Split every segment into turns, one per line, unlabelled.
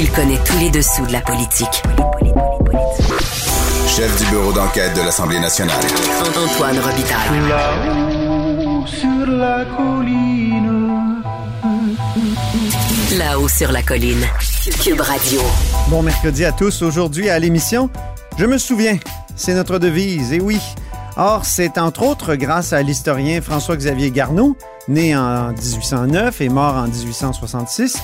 Il connaît tous les dessous de la politique.
Chef du bureau d'enquête de l'Assemblée nationale.
Antoine Robitaille.
Là-haut sur la colline.
Là-haut sur la colline. Cube Radio.
Bon mercredi à tous. Aujourd'hui à l'émission, je me souviens, c'est notre devise, et oui. Or, c'est entre autres grâce à l'historien François-Xavier Garneau, né en 1809 et mort en 1866,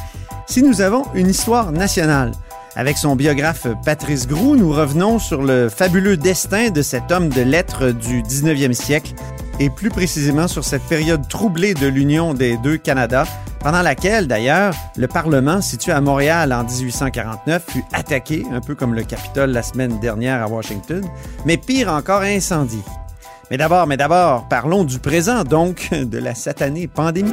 si nous avons une histoire nationale. Avec son biographe Patrice Groux, nous revenons sur le fabuleux destin de cet homme de lettres du 19e siècle et plus précisément sur cette période troublée de l'union des deux Canada, pendant laquelle, d'ailleurs, le Parlement, situé à Montréal en 1849, fut attaqué, un peu comme le Capitole la semaine dernière à Washington, mais pire encore, incendié. Mais d'abord, mais d'abord, parlons du présent, donc, de la satanée pandémie.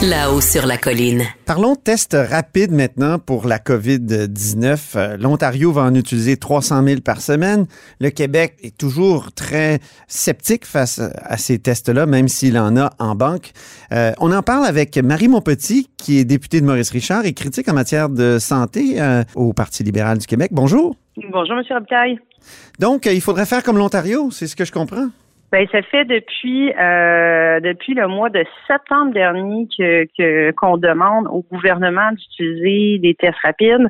Là-haut sur la colline.
Parlons test rapide maintenant pour la COVID-19. Euh, L'Ontario va en utiliser 300 000 par semaine. Le Québec est toujours très sceptique face à ces tests-là, même s'il en a en banque. Euh, on en parle avec Marie Monpetit, qui est députée de Maurice Richard et critique en matière de santé euh, au Parti libéral du Québec. Bonjour.
Bonjour, M. Robitaille.
Donc, il faudrait faire comme l'Ontario, c'est ce que je comprends?
Ben, ça fait depuis euh, depuis le mois de septembre dernier que qu'on demande au gouvernement d'utiliser des tests rapides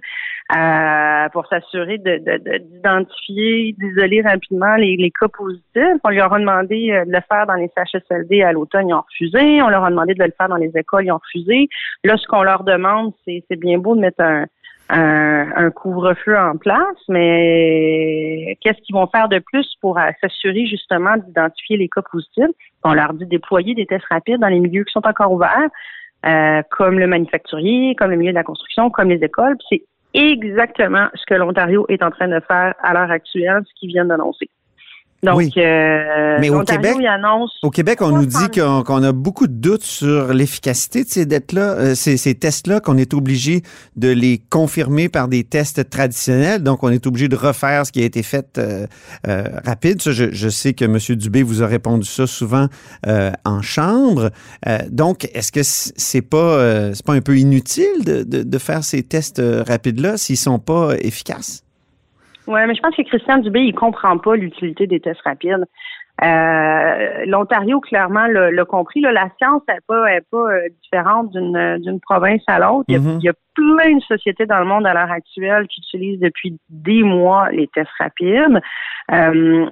euh, pour s'assurer de- de- de- d'identifier, d'isoler rapidement les, les cas positifs. On leur a demandé euh, de le faire dans les CHSLD à l'automne, ils ont refusé. On leur a demandé de le faire dans les écoles, ils ont refusé. Là, ce qu'on leur demande, c'est c'est bien beau de mettre un un, un couvre-feu en place, mais qu'est-ce qu'ils vont faire de plus pour euh, s'assurer justement d'identifier les cas positifs? On leur dit de déployer des tests rapides dans les milieux qui sont encore ouverts, euh, comme le manufacturier, comme le milieu de la construction, comme les écoles. C'est exactement ce que l'Ontario est en train de faire à l'heure actuelle, ce qu'ils viennent d'annoncer. Donc,
Oui.
euh,
Mais au Québec-
annonce
Au Québec, on nous dit qu'on a beaucoup de doutes sur l'efficacité de ces dettes-là, euh, ces, ces tests-là, qu'on est obligé de les confirmer par des tests traditionnels. Donc, on est obligé de refaire ce qui a été fait euh, euh, rapide. Ça, je, je sais que M. Dubé vous a répondu ça souvent euh, en chambre. Euh, donc, est-ce que c'est pas euh, c'est pas un peu inutile de, de, de faire ces tests rapides-là s'ils sont pas efficaces?
Oui, mais je pense que Christian Dubé, il comprend pas l'utilité des tests rapides. Euh, L'Ontario, clairement, l'a l'a compris. Là, la science n'est pas, est pas euh, différente d'une province à l'autre. Il, y a-
Mhm.
il y a plein de sociétés dans le monde à l'heure actuelle qui utilisent depuis des mois les tests rapides. Euh,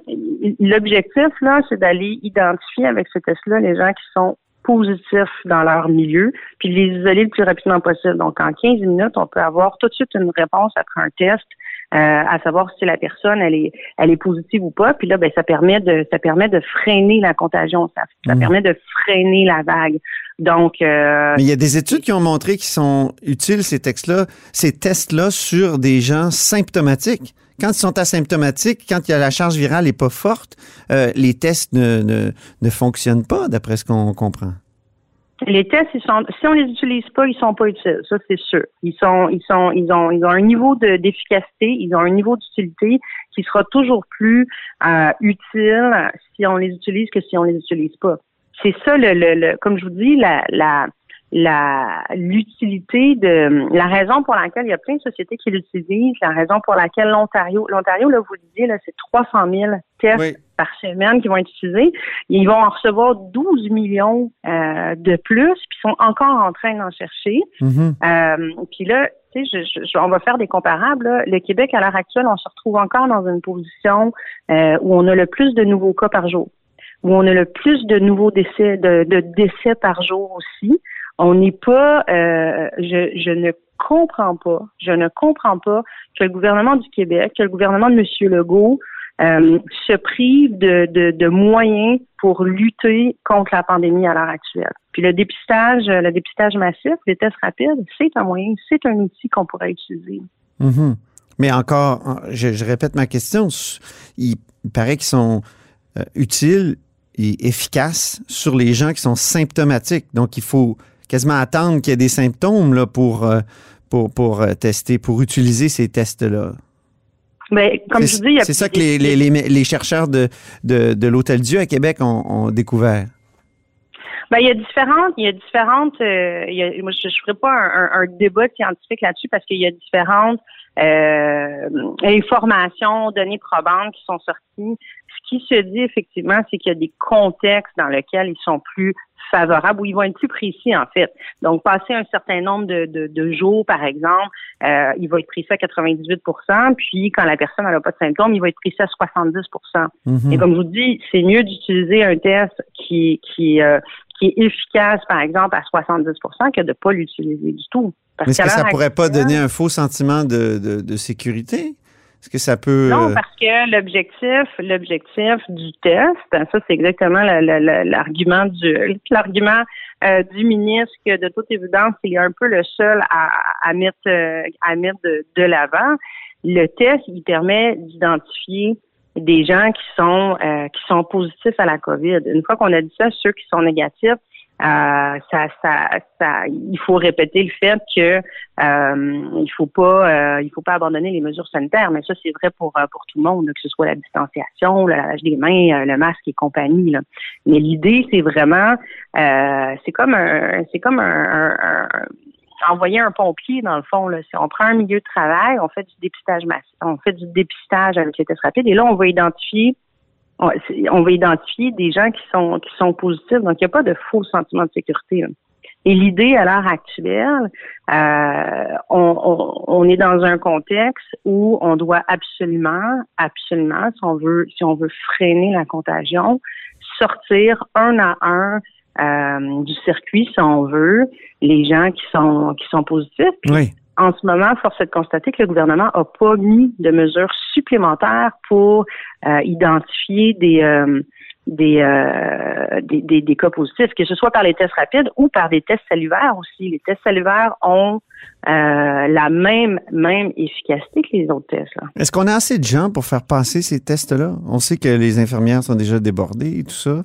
L'objectif, là, c'est d'aller identifier avec ces tests-là les gens qui sont positifs dans leur milieu, puis de les isoler le plus rapidement possible. Donc, en 15 minutes, on peut avoir tout de suite une réponse après un test, à savoir si la personne elle est elle est positive ou pas. Puis là, ben ça permet de ça permet de freiner la contagion, ça, ça
Mhm.
permet de freiner la vague. Donc, euh,
Mais il y a des études qui ont montré qu'ils sont utiles, ces textes-là, ces tests-là, sur des gens symptomatiques. Quand ils sont asymptomatiques, quand il y a la charge virale n'est pas forte, euh, les tests ne, ne, ne fonctionnent pas, d'après ce qu'on comprend.
Les tests, ils sont, si on les utilise pas, ils sont pas utiles. Ça, c'est sûr. Ils sont, ils sont, ils ont, ils ont un niveau de- d'efficacité, ils ont un niveau d'utilité qui sera toujours plus euh, utile si on les utilise que si on les utilise pas. C'est ça, le, le, le- comme je vous dis, la, la, la l'utilité de la raison pour laquelle il y a plein de sociétés qui l'utilisent, la raison pour laquelle l'Ontario, l'Ontario, là, vous le disiez, là, c'est 300 000 tests
Oui.
par semaine qui vont être utilisés. Ils vont en recevoir 12 millions euh, de plus, puis ils sont encore en train d'en chercher.
Mhm.
Euh, puis là, tu sais, je, je- on va faire des comparables. là. Le Québec, à l'heure actuelle, on se retrouve encore dans une position euh, où on a le plus de nouveaux cas par jour, où on a le plus de nouveaux décès, de, de décès par jour aussi. On n'est pas, euh, je, je ne comprends pas, je ne comprends pas que le gouvernement du Québec, que le gouvernement de M. Legault euh, se prive de, de, moyens pour lutter contre la pandémie à l'heure actuelle. Puis le dépistage, le dépistage massif, les tests rapides, c'est un moyen, c'est un outil qu'on pourrait utiliser.
Mhm. Mais encore, je, répète ma question, il, il paraît qu'ils sont euh, utiles et efficaces sur les gens qui sont symptomatiques. Donc, il faut quasiment attendre qu'il y ait des symptômes là, pour, euh, pour, pour euh, tester, pour utiliser ces tests-là.
Mais comme je dis,
C'est ça que les, les, les, les chercheurs de, de, de l'Hôtel Dieu à Québec ont, ont découvert.
Ben, il y a différentes, il y a différentes, euh, il y a, moi, je ne ferai pas un, un, débat scientifique là-dessus parce qu'il y a différentes euh, informations, données probantes qui sont sorties. Ce qui se dit effectivement, c'est qu'il y a des contextes dans lesquels ils sont plus favorables, où ils vont être plus précis, en fait. Donc, passer un certain nombre de, de, de jours, par exemple, euh, il va être précis à 98% puis quand la personne n'a pas de symptômes, il va être précis à 70
Mhm.
Et comme je vous dis, c'est mieux d'utiliser un test qui, qui, euh, qui est efficace, par exemple, à 70 que de ne pas l'utiliser du tout.
Parce Mais est-ce que ça pourrait pas donner un faux sentiment de, de, de sécurité? Est-ce que ça peut...
Non, parce que l'objectif, l'objectif du test, ça c'est exactement l'argument du l'argument euh, du ministre que de toute évidence, il est un peu le seul à, à mettre à mettre de, de l'avant. Le test, il permet d'identifier des gens qui sont euh, qui sont positifs à la COVID. Une fois qu'on a dit ça, ceux qui sont négatifs, euh, ça, ça, ça, il faut répéter le fait que euh, il faut pas, euh, il faut pas abandonner les mesures sanitaires. Mais ça, c'est vrai pour euh, pour tout le monde, que ce soit la distanciation, le lavage des mains, le masque et compagnie. Là. Mais l'idée, c'est vraiment, c'est comme un, c'est comme un, un, envoyer un pompier, dans le fond. Là. Si on prend un milieu de travail, on fait du dépistage massif, on fait du dépistage avec les tests rapides, et là, on va identifier on va identifier des gens qui sont qui sont positifs. Donc, il n'y a pas de faux sentiment de sécurité. Et l'idée à l'heure actuelle, euh, on, on, est dans un contexte où on doit absolument, absolument, si on veut, si on veut freiner la contagion, sortir un à un euh, du circuit, si on veut, les gens qui sont qui sont positifs.
oui.
En ce moment, force est de constater que le gouvernement n'a pas mis de mesures supplémentaires pour euh, identifier des, euh, des, euh, des, des, cas positifs, que ce soit par les tests rapides ou par des tests salivaires aussi. Les tests salivaires ont la même, même efficacité que les autres tests.
Est-ce qu'on a assez de gens pour faire passer ces tests-là? On sait que les infirmières sont déjà débordées et tout ça.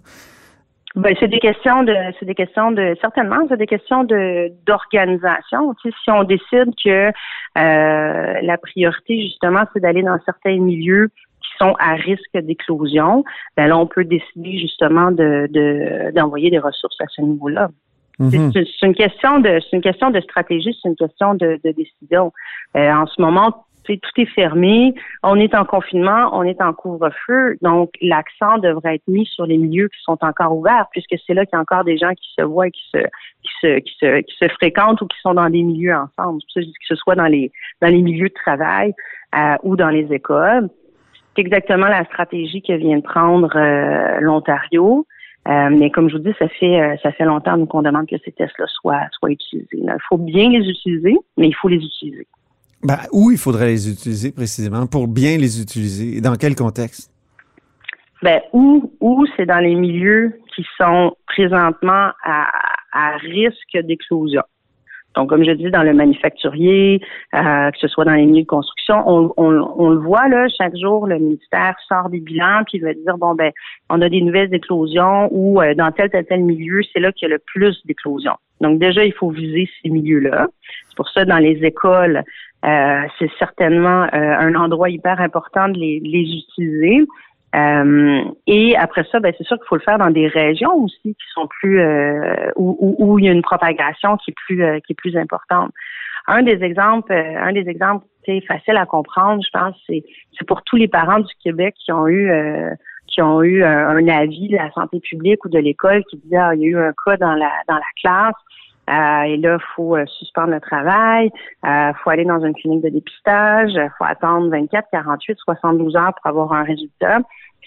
Ben, c'est des questions de, c'est des questions de, certainement, c'est des questions de d'organisation. Tu sais, si on décide que euh, la priorité justement, c'est d'aller dans certains milieux qui sont à risque d'éclosion, ben là, on peut décider justement de, de d'envoyer des ressources à ce niveau-là.
Mhm.
C'est une question de, c'est une question de stratégie, c'est une question de, de décision. Euh, en ce moment, tout est fermé, on est en confinement, on est en couvre-feu, donc l'accent devrait être mis sur les milieux qui sont encore ouverts, puisque c'est là qu'il y a encore des gens qui se voient, qui se, qui se, qui se, qui se fréquentent ou qui sont dans des milieux ensemble, que ce soit dans les, dans les milieux de travail euh, ou dans les écoles. C'est exactement la stratégie que vient de prendre euh, l'Ontario. Euh, mais comme je vous dis, ça fait ça fait longtemps qu'on demande que ces tests-là soient soient utilisés. il faut bien les utiliser, mais il faut les utiliser.
Ben, où il faudrait les utiliser précisément pour bien les utiliser? Et dans quel contexte?
Ben, où, où c'est dans les milieux qui sont présentement à, à risque d'explosion. Donc, comme je dis, dans le manufacturier, euh, que ce soit dans les milieux de construction, on, on, on, le voit là, chaque jour, le ministère sort des bilans, puis il va dire bon ben, on a des nouvelles éclosions ou euh, dans tel tel tel milieu, c'est là qu'il y a le plus d'éclosions. Donc déjà, il faut viser ces milieux-là. C'est pour ça dans les écoles, euh, c'est certainement euh, un endroit hyper important de les, les utiliser. Euh, et après ça, ben, c'est sûr qu'il faut le faire dans des régions aussi qui sont plus euh, où, où, où, il y a une propagation qui est plus euh, qui est plus importante. Un des exemples, un des exemples facile à comprendre, je pense, c'est c'est pour tous les parents du Québec qui ont eu qui ont eu un, avis de la santé publique ou de l'école qui disait ah, il y a eu un cas dans la dans la classe. Euh, et là, il faut suspendre le travail, il euh, faut aller dans une clinique de dépistage, il faut attendre 24, 48, 72 heures pour avoir un résultat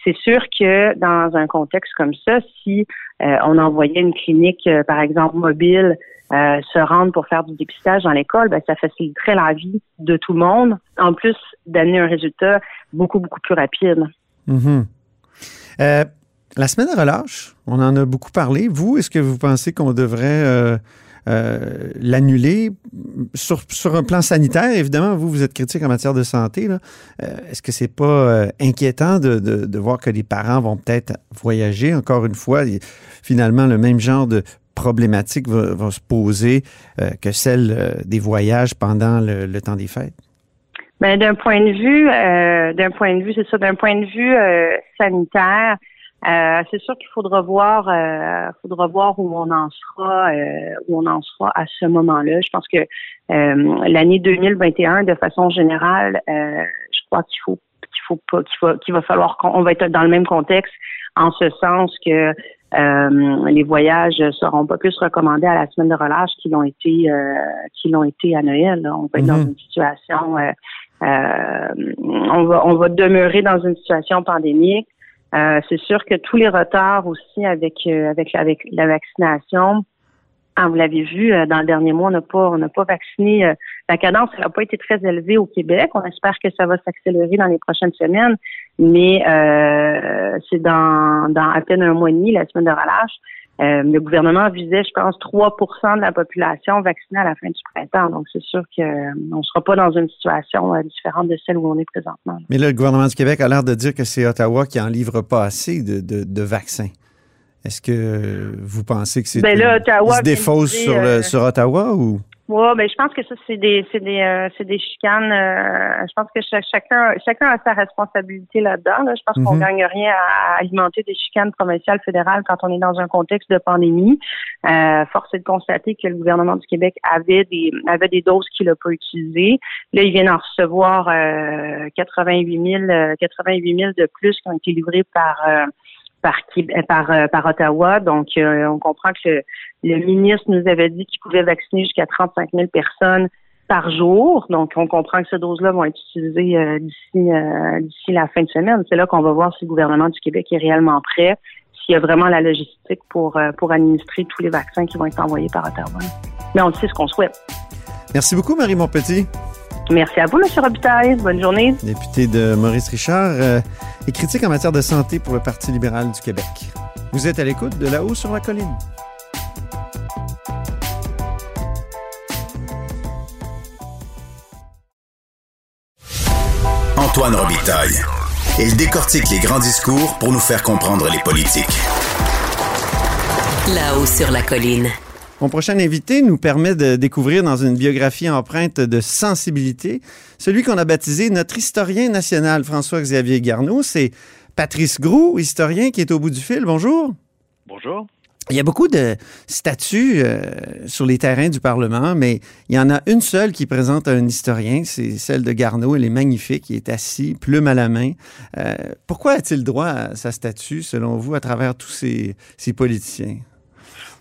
c'est sûr que dans un contexte comme ça, si euh, on envoyait une clinique, euh, par exemple, mobile, euh, se rendre pour faire du dépistage dans l'école, ben, ça faciliterait la vie de tout le monde, en plus d'amener un résultat beaucoup, beaucoup plus rapide.
Mm-hmm. la semaine de relâche, on en a beaucoup parlé. Vous, est-ce que vous pensez qu'on devrait euh, l'annuler. Sur, un plan sanitaire, évidemment, vous, vous êtes critique en matière de santé. Euh, Est-ce que c'est pas euh, inquiétant de, voir que les parents vont peut-être voyager? Encore une fois, finalement, le même genre de problématique va, se poser que celle des voyages pendant le, le temps des fêtes?
Ben, d'un point de vue, d'un point de vue, c'est ça, d'un point de vue sanitaire, euh, c'est sûr qu'il faudra voir, euh, faudra voir où on en sera, où on en sera à ce moment-là. Je pense que l'année 2021, de façon générale, je crois qu'il faut qu'il faut pas qu'il va qu'il va falloir qu'on va être dans le même contexte en ce sens que euh, les voyages seront pas plus recommandés à la semaine de relâche qu'ils l'ont été euh, qu'ils l'ont été à Noël. On va être dans mhm. une situation euh, on va on va demeurer dans une situation pandémique. C'est sûr que tous les retards aussi avec avec avec la vaccination ah, vous l'avez vu, euh, dans le dernier mois, on n'a pas, on n'a pas vacciné. Euh, la cadence n'a pas été très élevée au Québec. On espère que ça va s'accélérer dans les prochaines semaines, mais euh, c'est dans, dans à peine un mois et demi, la semaine de relâche. Le gouvernement visait, je pense, 3% de la population vaccinée à la fin du printemps. Donc, c'est sûr qu'on ne sera pas dans une situation différente de celle où on est présentement.
Mais là, le gouvernement du Québec a l'air de dire que c'est Ottawa qui en livre pas assez de, de, de vaccins. Est-ce que vous pensez que c'est
ben là,
se défausse sur, euh, sur Ottawa ou?
Oui, ben je pense que ça c'est des c'est des euh, c'est des chicanes. Euh, je pense que chacun chacun a sa responsabilité là-dedans. Je pense qu'on mhm. gagne rien à, alimenter des chicanes provinciales, fédérales quand on est dans un contexte de pandémie. Euh, force est de constater que le gouvernement du Québec avait des avait des doses qu'il n'a pas utilisées. Là, il vient d'en recevoir 88 000 88 000 de plus qui ont été livrés par par, euh, euh, par Ottawa. Donc, euh, on comprend que le, ministre nous avait dit qu'il pouvait vacciner jusqu'à 35 000 personnes par jour. Donc, on comprend que ces doses-là vont être utilisées d'ici d'ici la fin de semaine. C'est là qu'on va voir si le gouvernement du Québec est réellement prêt, s'il y a vraiment la logistique pour pour administrer tous les vaccins qui vont être envoyés par Ottawa. Mais on sait ce qu'on souhaite.
Merci beaucoup, Marie Montpetit.
Merci à vous, M. Robitaille. Bonne journée.
Député de Maurice Richard euh, et critique en matière de santé pour le Parti libéral du Québec. Vous êtes à l'écoute de là-haut sur la colline.
Antoine Robitaille. Il décortique les grands discours pour nous faire comprendre les politiques.
Là-haut sur la colline.
Mon prochain invité nous permet de découvrir dans une biographie empreinte de sensibilité celui qu'on a baptisé notre historien national, François-Xavier Garneau. C'est Patrice Groux, historien, qui est au bout du fil. Bonjour.
Bonjour.
Il y a beaucoup de statues euh, sur les terrains du Parlement, mais il y en a une seule qui présente un historien, c'est celle de Garneau. Elle est magnifique, il est assis, plume à la main. Euh, pourquoi a-t-il droit à sa statue, selon vous, à travers tous ces politiciens?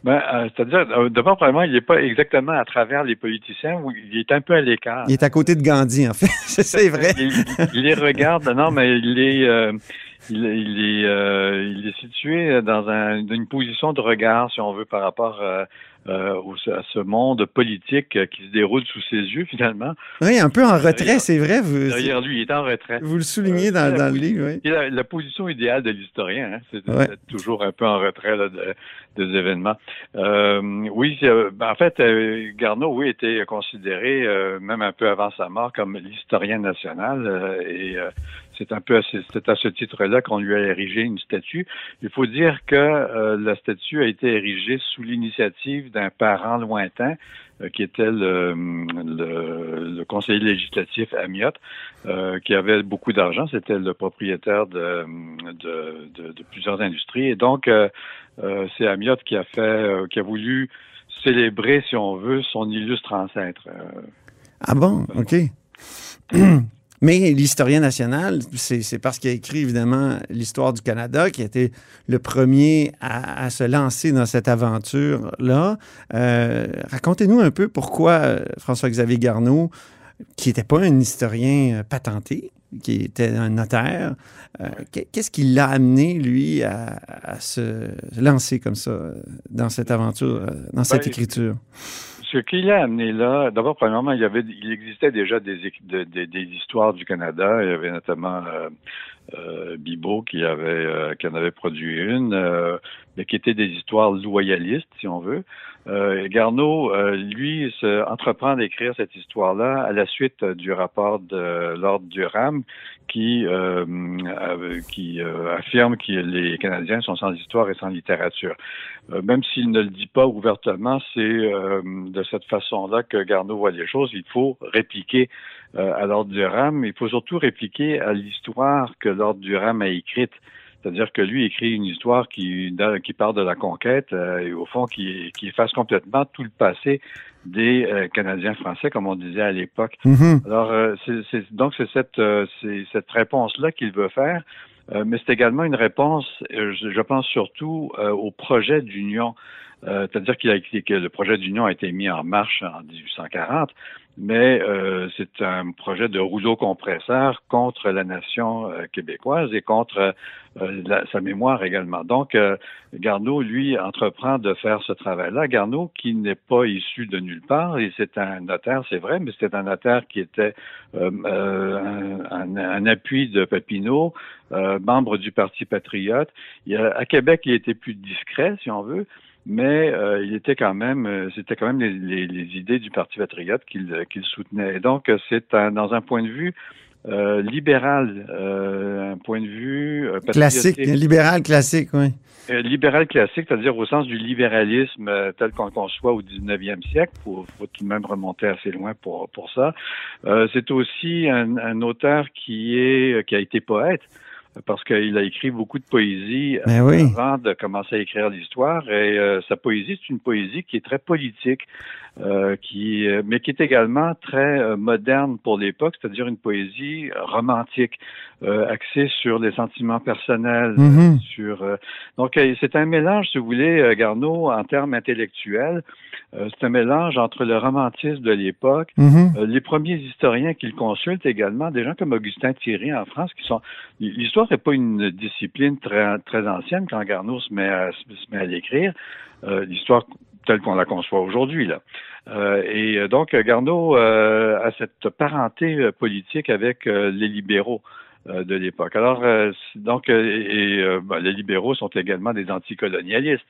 Ben, euh, c'est-à-dire, euh, d'abord, probablement, il n'est pas exactement à travers les politiciens, il est un peu à l'écart.
Il est à côté de Gandhi, en fait. c'est vrai.
il, les regarde, non, mais il est, euh, il, est, il est situé dans une position de regard, si on veut, par rapport euh, à ce monde politique euh, qui se déroule sous ses yeux, finalement.
Oui, un peu en retrait, c'est vrai.
Vous, derrière lui, il est en retrait.
Vous le soulignez dans, dans le livre, oui.
La, la, position idéale de l'historien, hein, c'est d'être toujours un peu en retrait là, de, des événements. Euh, oui, euh, ben, en fait, euh, Garneau, oui, était considéré, même un peu avant sa mort, comme l'historien national. et c'est un peu à ce, à ce titre-là qu'on lui a érigé une statue. Il faut dire que euh, la statue a été érigée sous l'initiative d'un parent lointain euh, qui était le, le, conseiller législatif Amiot, euh, qui avait beaucoup d'argent. C'était le propriétaire de, de, de, plusieurs industries. Et donc, c'est Amiot qui a fait, qui a voulu célébrer, si on veut, son illustre ancêtre.
ah bon, OK. Mais l'historien national, c'est parce qu'il a écrit évidemment l'histoire du Canada, qui a été le premier à, se lancer dans cette aventure-là. Euh, racontez-nous un peu pourquoi euh, François-Xavier Garneau, qui n'était pas un historien euh, patenté, qui était un notaire, qu'est-ce qui l'a amené, lui, à, se lancer comme ça dans cette aventure, dans cette ben, écriture?
Ce qu'il a amené là, d'abord, premièrement, il y avait, il existait déjà des, des, histoires du Canada. Il y avait notamment euh, euh qui euh, qui en avait produit une, euh, mais qui étaient des histoires loyalistes, si on veut. Euh, Garneau, lui, se entreprend d'écrire cette histoire-là à la suite du rapport de Lord Durham, qui, qui affirme que les Canadiens sont sans histoire et sans littérature. même s'il ne le dit pas ouvertement, c'est de cette façon-là que Garneau voit les choses. Il faut répliquer à Lord Durham. Il faut surtout répliquer à l'histoire que Lord Durham a écrite. C'est-à-dire que lui écrit une histoire qui, qui parle de la conquête et au fond qui, qui efface complètement tout le passé des Canadiens français, comme on disait à l'époque.
Mm-hmm.
Alors, c'est, donc c'est cette, cette réponse-là qu'il veut faire. Euh, mais c'est également une réponse, euh, je, pense surtout euh, au projet d'union. C'est-à-dire qu'il a, que le projet d'union a été mis en marche en 1840, mais euh, c'est un projet de rouleau compresseur contre la nation euh, québécoise et contre euh, sa mémoire également. Donc, Garneau, lui, entreprend de faire ce travail-là. Garneau, qui n'est pas issu de nulle part, et c'est un notaire, c'est vrai, mais c'est un notaire qui était un, un, appui de Papineau, membre du Parti patriote. Il a, à Québec, il était plus discret, si on veut, mais euh, il était quand même, euh, c'était quand même les, les, idées du Parti patriote qu'il qu'il soutenait. Et donc, euh, c'est dans un point de vue euh, libéral, euh, un point de vue
classique, libéral classique, oui.
libéral classique, c'est-à-dire au sens du libéralisme tel qu'on le conçoit au 19e siècle. Il faut, faut, tout de même remonter assez loin pour pour ça. c'est aussi un, un, auteur qui est qui a été poète parce qu'il a écrit beaucoup de poésie
ben
avant de commencer à écrire l'histoire. Et euh, sa poésie, c'est une poésie qui est très politique, euh, qui, euh, mais qui est également très moderne pour l'époque, c'est-à-dire une poésie romantique, axée sur les sentiments personnels.
Mm-hmm.
sur donc c'est un mélange, si vous voulez, Garneau, en termes intellectuels. c'est un mélange entre le romantisme de l'époque,
mm-hmm.
les premiers historiens qu'il consulte également, des gens comme Augustin Thierry en France, qui sont l'histoire n'est pas une discipline très, ancienne quand Garneau se met à, l'écrire. Euh, l'histoire telle qu'on la conçoit aujourd'hui. là. Euh, et donc, Garneau euh, a cette parenté politique avec les libéraux. Euh, de l'époque. Alors, euh, donc, euh, et, ben, les libéraux sont également des anticolonialistes.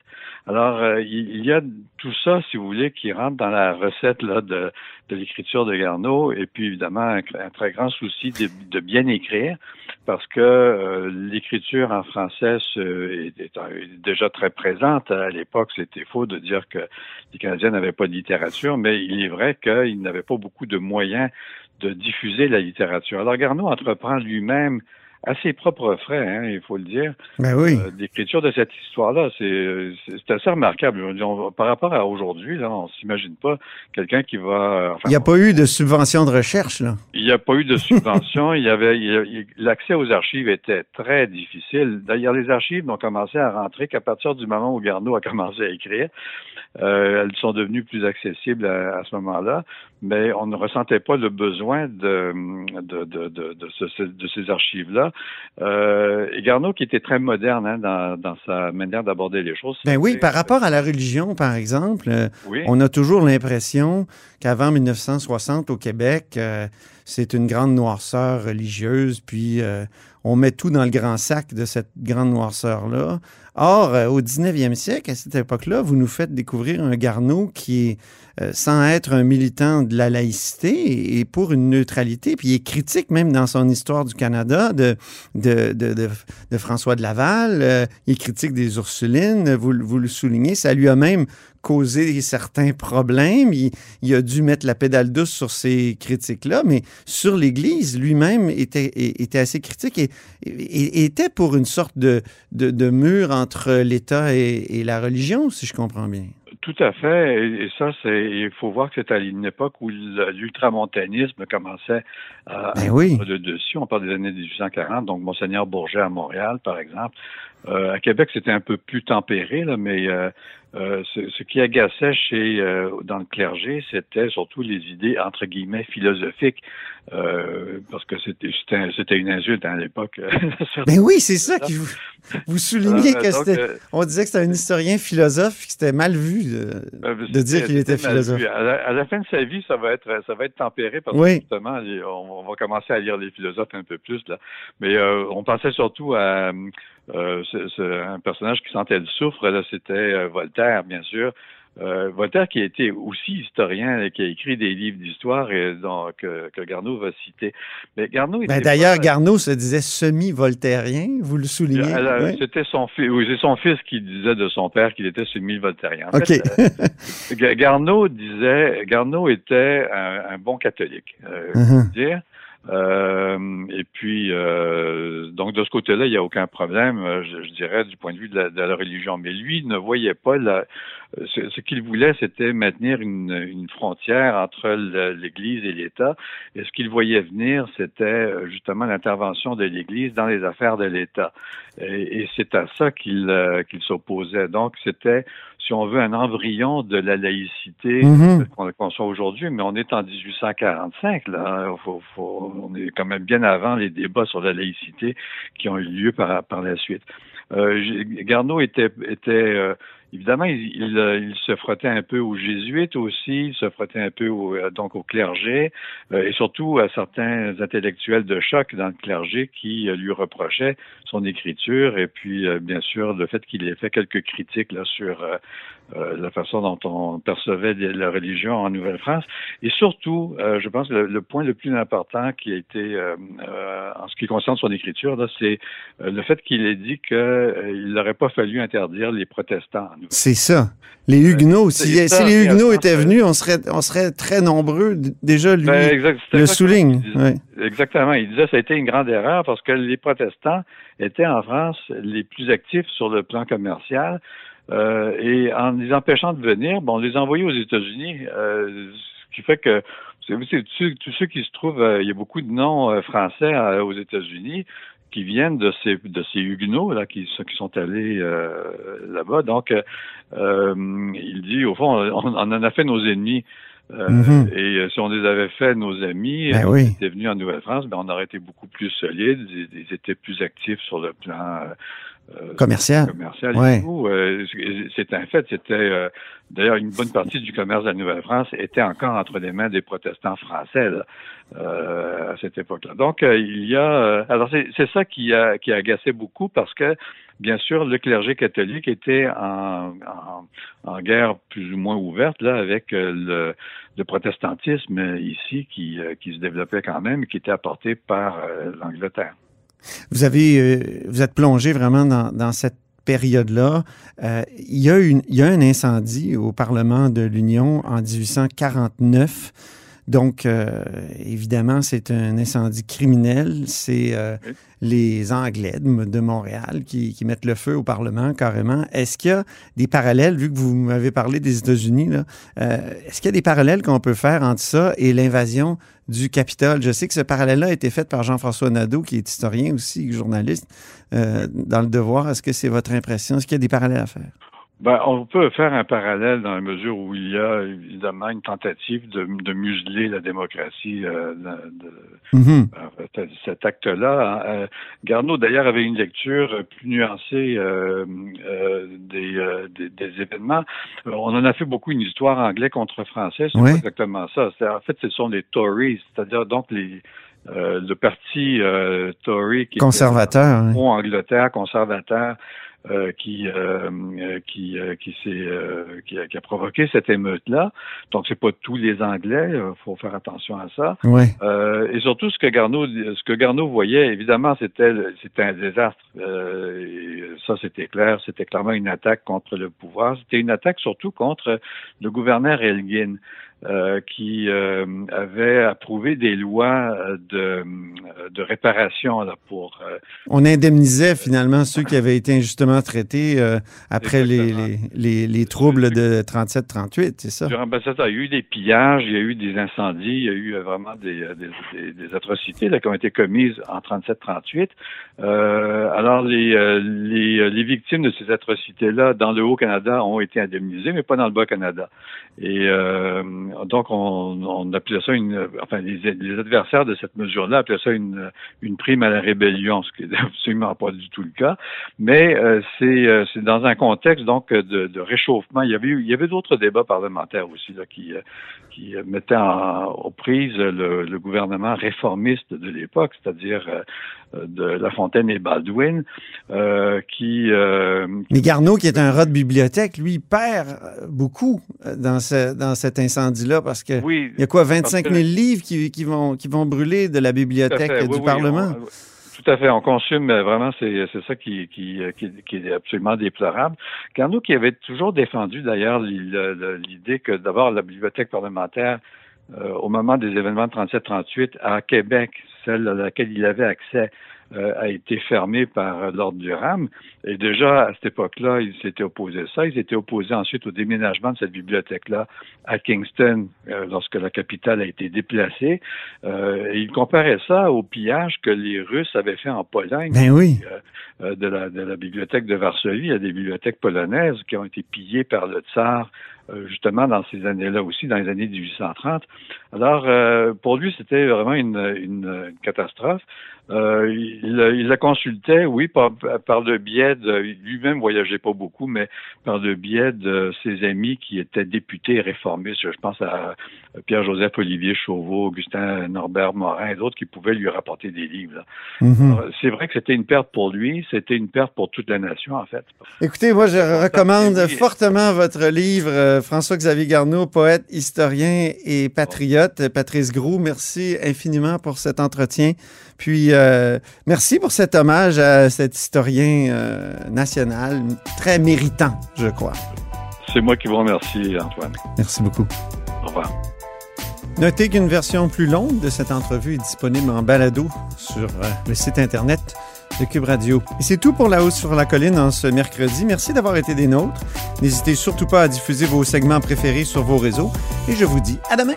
Alors, il, y a tout ça, si vous voulez, qui rentre dans la recette là, de, de l'écriture de Garneau, et puis évidemment un, très grand souci de, de, bien écrire, parce que l'écriture en français est, déjà très présente. À l'époque, c'était faux de dire que les Canadiens n'avaient pas de littérature, mais il est vrai qu'ils n'avaient pas beaucoup de moyens de diffuser la littérature. Alors Garneau entreprend lui-même à ses propres frais, hein, il faut le dire,
ben oui.
Euh, l'écriture de cette histoire-là. C'est assez remarquable. par rapport à aujourd'hui, là, on s'imagine pas quelqu'un qui va...
il n'y a pas eu de subvention de recherche, là.
Il n'y a pas eu de subvention. il y avait L'accès aux archives était très difficile. D'ailleurs, les archives n'ont commencé à rentrer qu'à partir du moment où Garneau a commencé à écrire. Euh, elles sont devenues plus accessibles à, ce moment-là, mais on ne ressentait pas le besoin de, de, de, de, de, ces archives-là. Euh, et Garneau, qui était très moderne hein, dans, dans, sa manière d'aborder les choses.
Ben oui, par rapport à la religion, par exemple, euh, on a toujours l'impression qu'avant 1960 au Québec, euh, c'est une grande noirceur religieuse, puis on met tout dans le grand sac de cette grande noirceur-là. Or, euh, au 19e siècle, à cette époque-là, vous nous faites découvrir un Garneau qui est, euh, sans être un militant de la laïcité, et pour une neutralité, puis il est critique même dans son histoire du Canada de, de, de, de, François de Laval, euh, il est critique des Ursulines, vous, vous le soulignez, ça lui a même causé certains problèmes, il, a dû mettre la pédale douce sur ces critiques-là, mais sur l'Église, lui-même était, était assez critique et, était pour une sorte de, de mur entre l'État et, la religion, si je comprends bien.
Tout à fait. Et, ça, c'est, il faut voir que c'est à une époque où l'ultramontanisme commençait à,
ben oui.
de dessus. On parle des années 1840. Donc, Monseigneur Bourget à Montréal, par exemple. Euh, à Québec, c'était un peu plus tempéré, là, mais euh, euh, ce, qui agaçait chez euh, dans le clergé, c'était surtout les idées entre guillemets philosophiques, euh, parce que c'était c'était une insulte à l'époque.
Mais oui, c'est ça que vous, vous soulignez que c'était. on disait que c'était un historien philosophe, que c'était mal vu de, dire qu'il était philosophe.
À la, fin de sa vie, ça va être ça va être tempéré parce que justement, on, va commencer à lire les philosophes un peu plus là. Mais on pensait surtout à c'est, un personnage qui sentait le souffre, là, c'était Voltaire bien sûr. Euh, Voltaire, qui a été aussi historien et qui a écrit des livres d'histoire donc, que, que Garneau va citer.
Mais Garneau ben, D'ailleurs, Garneau se disait semi-voltairien, vous le soulignez?
C'était son fils, oui, c'est son fils qui disait de son père qu'il était semi-voltairien. En fait, euh, Garneau disait, Garneau était un, bon catholique, euh, dire. Euh, et puis, euh, donc de ce côté-là, il n'y a aucun problème, euh, je, dirais, du point de vue de la, religion. Mais lui ne voyait pas la, ce, qu'il voulait, c'était maintenir une, frontière entre l'Église et l'État. Et ce qu'il voyait venir, c'était justement l'intervention de l'Église dans les affaires de l'État. Et, et c'est à ça qu'il qu'il s'opposait. Donc, c'était si on veut, un embryon de la laïcité mm-hmm. qu'on conçoit aujourd'hui, mais on est en 1845, là. on est quand même bien avant les débats sur la laïcité qui ont eu lieu par, par la suite. Euh, Garneau était, était euh, évidemment, il, euh, il, se frottait un peu aux jésuites aussi, il se frottait un peu au, euh, donc au clergé et surtout à certains intellectuels de choc dans le clergé qui lui reprochaient son écriture et puis bien sûr le fait qu'il ait fait quelques critiques là sur euh, la façon dont on percevait la religion en Nouvelle-France. Et surtout, euh, je pense que le, point le plus important qui a été, euh, en ce qui concerne son écriture, c'est le fait qu'il ait dit qu'il n'aurait pas fallu interdire les protestants.
C'est ça. Les Huguenots, si, les Huguenots étaient venus, on serait, on serait très nombreux. Déjà, lui ben, le souligne.
Exactement. Il disait que ça a été une grande erreur parce que les protestants étaient en France les plus actifs sur le plan commercial. Euh, et en les empêchant de venir, bon, on les envoyait aux États-Unis, euh, ce qui fait que tous ceux qui se trouvent, euh, il y a beaucoup de noms français aux États-Unis qui viennent de ces de ces huguenots là qui, qui sont allés là-bas. Donc, il dit au fond, on, en a fait nos ennemis. Mm-hmm. Et si on les avait fait nos amis, ben oui. étaient venus en Nouvelle-France, ben on aurait été beaucoup plus solides, ils étaient plus actifs sur le plan
euh, commercial.
Commercial ouais. Euh, c'est un fait. C'était euh, d'ailleurs une bonne partie du commerce de la Nouvelle-France était encore entre les mains des protestants français à cette époque-là. Donc il y a alors c'est ça qui a qui a agacé beaucoup parce que bien sûr le clergé catholique était en, en, guerre plus ou moins ouverte là avec le, le protestantisme ici qui qui se développait quand même qui était apporté par l'Angleterre.
Vous avez, euh, vous êtes plongé vraiment dans, cette période-là. Euh, il, y a il y a un incendie au Parlement de l'Union en 1849 donc, euh, évidemment, c'est un incendie criminel. C'est euh, les Anglais de, Montréal qui, mettent le feu au Parlement carrément. Est-ce qu'il y a des parallèles, vu que vous m'avez parlé des États-Unis, euh, est-ce qu'il y a des parallèles qu'on peut faire entre ça et l'invasion du Capitole? Je sais que ce parallèle-là a été fait par Jean-François Nadeau, qui est historien aussi, journaliste, dans Le Devoir. Est-ce que c'est votre impression? Est-ce qu'il y a des parallèles à faire?
Ben, on peut faire un parallèle dans la mesure où il y a évidemment une tentative de, de museler la démocratie euh, de, mm-hmm. euh, cet acte-là. Hein. Euh, Garneau, d'ailleurs, avait une lecture plus nuancée euh, des, des, des, événements. On en a fait beaucoup une histoire anglais contre français. C'est exactement ça. En fait, ce sont les Tories, c'est-à-dire donc les le parti Tory qui
conservateur,
est Angleterre, conservateur, euh, qui euh, qui euh, qui s'est qui, a, qui, a provoqué cette émeute là. Donc c'est pas tous les Anglais, faut faire attention à ça.
Ouais.
et surtout ce que Garneau ce que Garneau voyait, évidemment, c'était c'était un désastre. Et ça c'était clair, c'était clairement une attaque contre le pouvoir. C'était une attaque surtout contre le gouverneur Elgin. Euh, qui euh, avait approuvé des lois euh, de, de réparation là, pour.
On indemnisait finalement ceux qui avaient été injustement traités après les, les, les, troubles de 37-38, c'est ça?
Ben, il y a eu des pillages, il y a eu des incendies, il y a eu vraiment des, des, des, atrocités là, qui ont été commises en 37-38. alors, les, les, les victimes de ces atrocités-là dans le Haut-Canada ont été indemnisées, mais pas dans le Bas-Canada. Et donc, on, on, appelait ça une. Enfin, les, les adversaires de cette mesure-là appelaient ça une, une prime à la rébellion, ce qui n'est absolument pas du tout le cas. Mais euh, c'est, c'est dans un contexte donc de, de, réchauffement. Il y avait avait d'autres débats parlementaires aussi là, qui, qui mettaient en, aux prises le, le, gouvernement réformiste de l'époque, c'est-à-dire de La Fontaine et Baldwin, qui.
Mais Garneau, qui est un rat de bibliothèque, lui perd beaucoup dans, ce, dans cet incendie-là parce que il y a quoi, 25 000 livres qui, qui, vont, qui vont brûler de la bibliothèque du Parlement?
tout à fait. On consomme vraiment, c'est ça qui, qui, qui, est absolument déplorable. Carnot qui avait toujours défendu d'ailleurs l'idée que d'abord la bibliothèque parlementaire, euh, au moment des événements de 37-38 à Québec, celle à laquelle il avait accès, euh, a été fermé par l'Ordre du RAM. Et déjà, à cette époque-là, ils s'étaient opposés à ça. Ils étaient opposés ensuite au déménagement de cette bibliothèque-là à Kingston, euh, lorsque la capitale a été déplacée. Euh, et ils comparaient ça au pillage que les Russes avaient fait en Pologne.
Ben oui.
de, la, de la bibliothèque de Varsovie. Il y a des bibliothèques polonaises qui ont été pillées par le tsar justement dans ces années-là aussi, dans les années 1830. Alors, pour lui, c'était vraiment une, une, catastrophe. Euh, il, il, la consultait, oui, par, par le biais de, lui-même voyageait pas beaucoup, mais par le biais de ses amis qui étaient députés réformistes. Je pense à Pierre-Joseph Olivier Chauveau, Augustin Norbert Morin et d'autres qui pouvaient lui rapporter des livres. Mm-hmm. C'est vrai que c'était une perte pour lui, c'était une perte pour toute la nation, en fait.
Écoutez, moi, je recommande fortement votre livre, euh, François-Xavier Garneau, poète, historien et patriote. Patrice Groux, merci infiniment pour cet entretien. Puis, euh, merci pour cet hommage à cet historien euh, national, très méritant, je crois.
C'est moi qui vous remercie, Antoine.
Merci beaucoup.
Au revoir.
Notez qu'une version plus longue de cette entrevue est disponible en balado sur euh, le site Internet de Cube Radio. Et c'est tout pour La Hausse sur la Colline en ce mercredi. Merci d'avoir été des nôtres. N'hésitez surtout pas à diffuser vos segments préférés sur vos réseaux. Et je vous dis à demain.